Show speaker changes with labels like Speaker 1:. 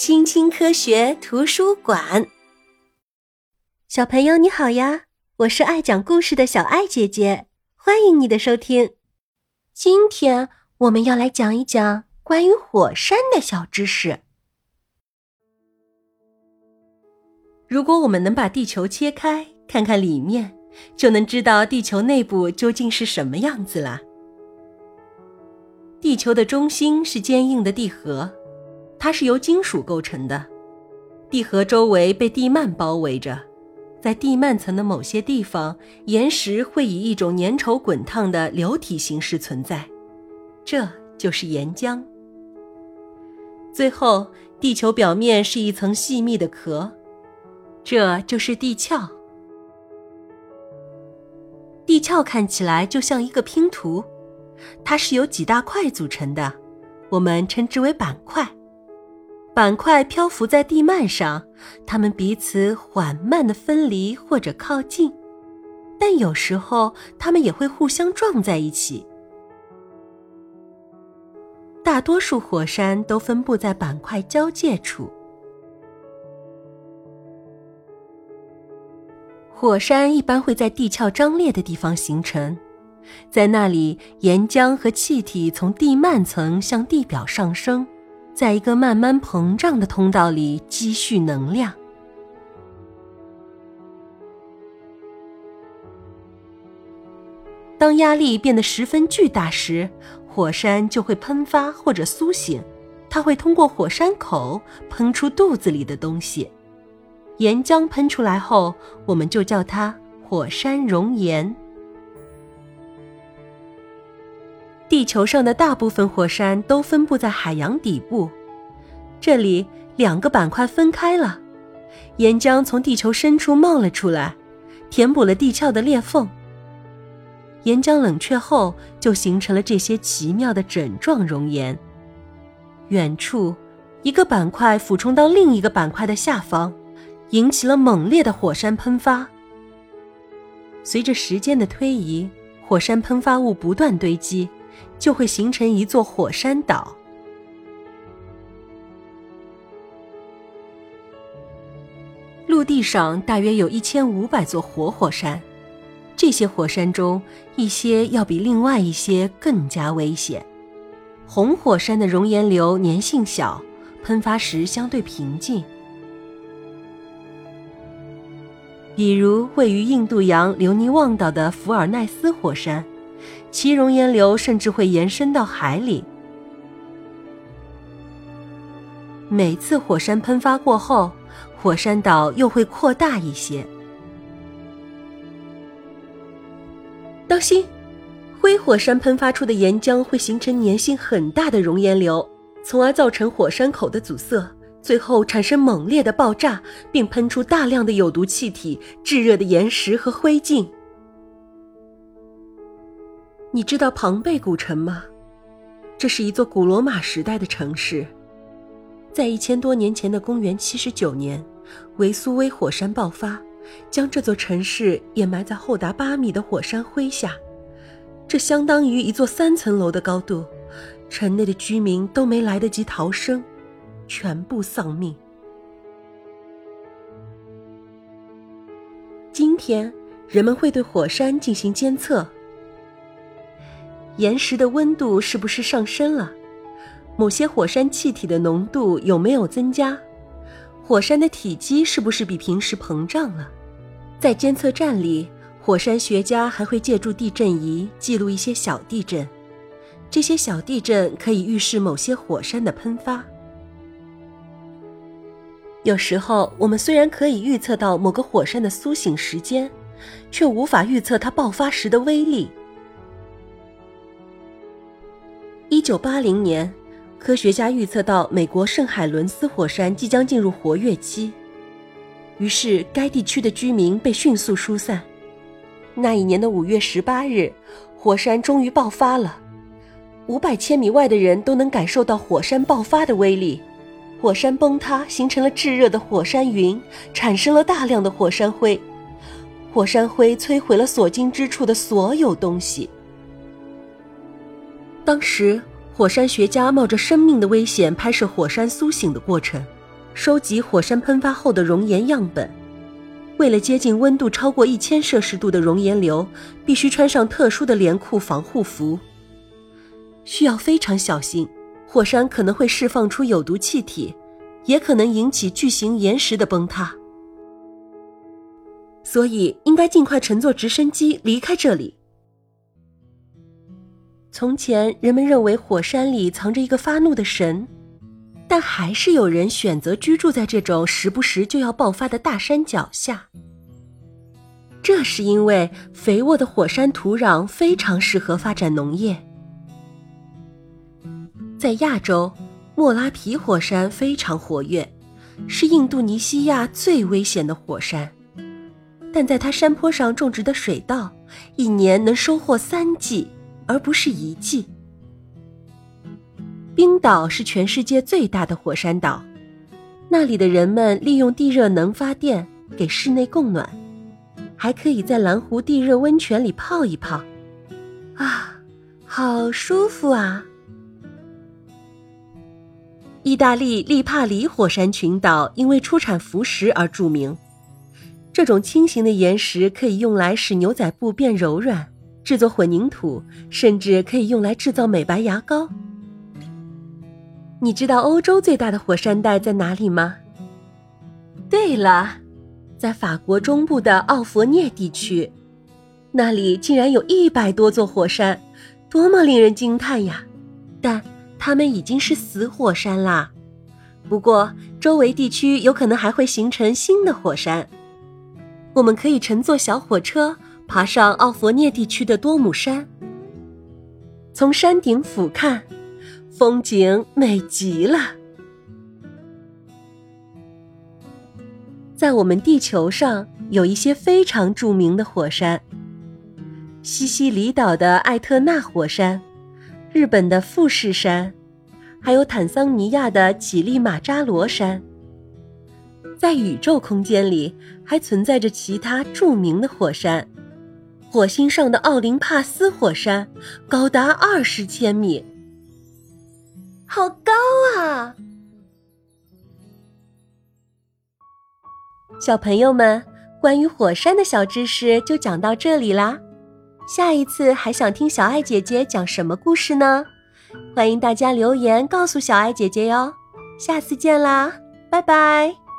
Speaker 1: 青青科学图书馆，小朋友你好呀！我是爱讲故事的小爱姐姐，欢迎你的收听。今天我们要来讲一讲关于火山的小知识。如果我们能把地球切开，看看里面，就能知道地球内部究竟是什么样子啦。地球的中心是坚硬的地核。它是由金属构成的，地核周围被地幔包围着，在地幔层的某些地方，岩石会以一种粘稠滚烫的流体形式存在，这就是岩浆。最后，地球表面是一层细密的壳，这就是地壳。地壳看起来就像一个拼图，它是由几大块组成的，我们称之为板块。板块漂浮在地幔上，它们彼此缓慢的分离或者靠近，但有时候它们也会互相撞在一起。大多数火山都分布在板块交界处。火山一般会在地壳张裂的地方形成，在那里，岩浆和气体从地幔层向地表上升。在一个慢慢膨胀的通道里积蓄能量。当压力变得十分巨大时，火山就会喷发或者苏醒。它会通过火山口喷出肚子里的东西。岩浆喷出来后，我们就叫它火山熔岩。地球上的大部分火山都分布在海洋底部，这里两个板块分开了，岩浆从地球深处冒了出来，填补了地壳的裂缝。岩浆冷却后，就形成了这些奇妙的枕状熔岩。远处，一个板块俯冲到另一个板块的下方，引起了猛烈的火山喷发。随着时间的推移，火山喷发物不断堆积。就会形成一座火山岛。陆地上大约有一千五百座活火山，这些火山中一些要比另外一些更加危险。红火山的熔岩流粘性小，喷发时相对平静。比如位于印度洋留尼旺岛的福尔奈斯火山。其熔岩流甚至会延伸到海里。每次火山喷发过后，火山岛又会扩大一些。当心，灰火山喷发出的岩浆会形成粘性很大的熔岩流，从而造成火山口的阻塞，最后产生猛烈的爆炸，并喷出大量的有毒气体、炙热的岩石和灰烬。你知道庞贝古城吗？这是一座古罗马时代的城市。在一千多年前的公元七十九年，维苏威火山爆发，将这座城市掩埋在厚达八米的火山灰下。这相当于一座三层楼的高度。城内的居民都没来得及逃生，全部丧命。今天，人们会对火山进行监测。岩石的温度是不是上升了？某些火山气体的浓度有没有增加？火山的体积是不是比平时膨胀了？在监测站里，火山学家还会借助地震仪记录一些小地震。这些小地震可以预示某些火山的喷发。有时候，我们虽然可以预测到某个火山的苏醒时间，却无法预测它爆发时的威力。一九八零年，科学家预测到美国圣海伦斯火山即将进入活跃期，于是该地区的居民被迅速疏散。那一年的五月十八日，火山终于爆发了，五百千米外的人都能感受到火山爆发的威力。火山崩塌，形成了炙热的火山云，产生了大量的火山灰，火山灰摧毁了所经之处的所有东西。当时。火山学家冒着生命的危险拍摄火山苏醒的过程，收集火山喷发后的熔岩样本。为了接近温度超过一千摄氏度的熔岩流，必须穿上特殊的连裤防护服。需要非常小心，火山可能会释放出有毒气体，也可能引起巨型岩石的崩塌。所以应该尽快乘坐直升机离开这里。从前人们认为火山里藏着一个发怒的神，但还是有人选择居住在这种时不时就要爆发的大山脚下。这是因为肥沃的火山土壤非常适合发展农业。在亚洲，莫拉皮火山非常活跃，是印度尼西亚最危险的火山。但在它山坡上种植的水稻，一年能收获三季，而不是遗迹。冰岛是全世界最大的火山岛，那里的人们利用地热能发电，给室内供暖，还可以在蓝湖地热温泉里泡一泡，啊，好舒服啊！意大利利帕里火山群岛因为出产浮石而著名。这种轻型的岩石可以用来使牛仔布变柔软，制作混凝土，甚至可以用来制造美白牙膏。你知道欧洲最大的火山带在哪里吗？对了，在法国中部的奥佛涅地区，那里竟然有一百多座火山，多么令人惊叹呀！但它们已经是死火山啦。不过，周围地区有可能还会形成新的火山。我们可以乘坐小火车爬上奥佛涅地区的多姆山，从山顶俯瞰，风景美极了。在我们地球上有一些非常著名的火山：西西里岛的艾特纳火山，日本的富士山，还有坦桑尼亚的乞力马扎罗山。在宇宙空间里，还存在着其他著名的火山。火星上的奥林帕斯火山高达二十千米，好高啊！小朋友们，关于火山的小知识就讲到这里啦。下一次还想听小爱姐姐讲什么故事呢？欢迎大家留言告诉小爱姐姐哟。下次见啦，拜拜。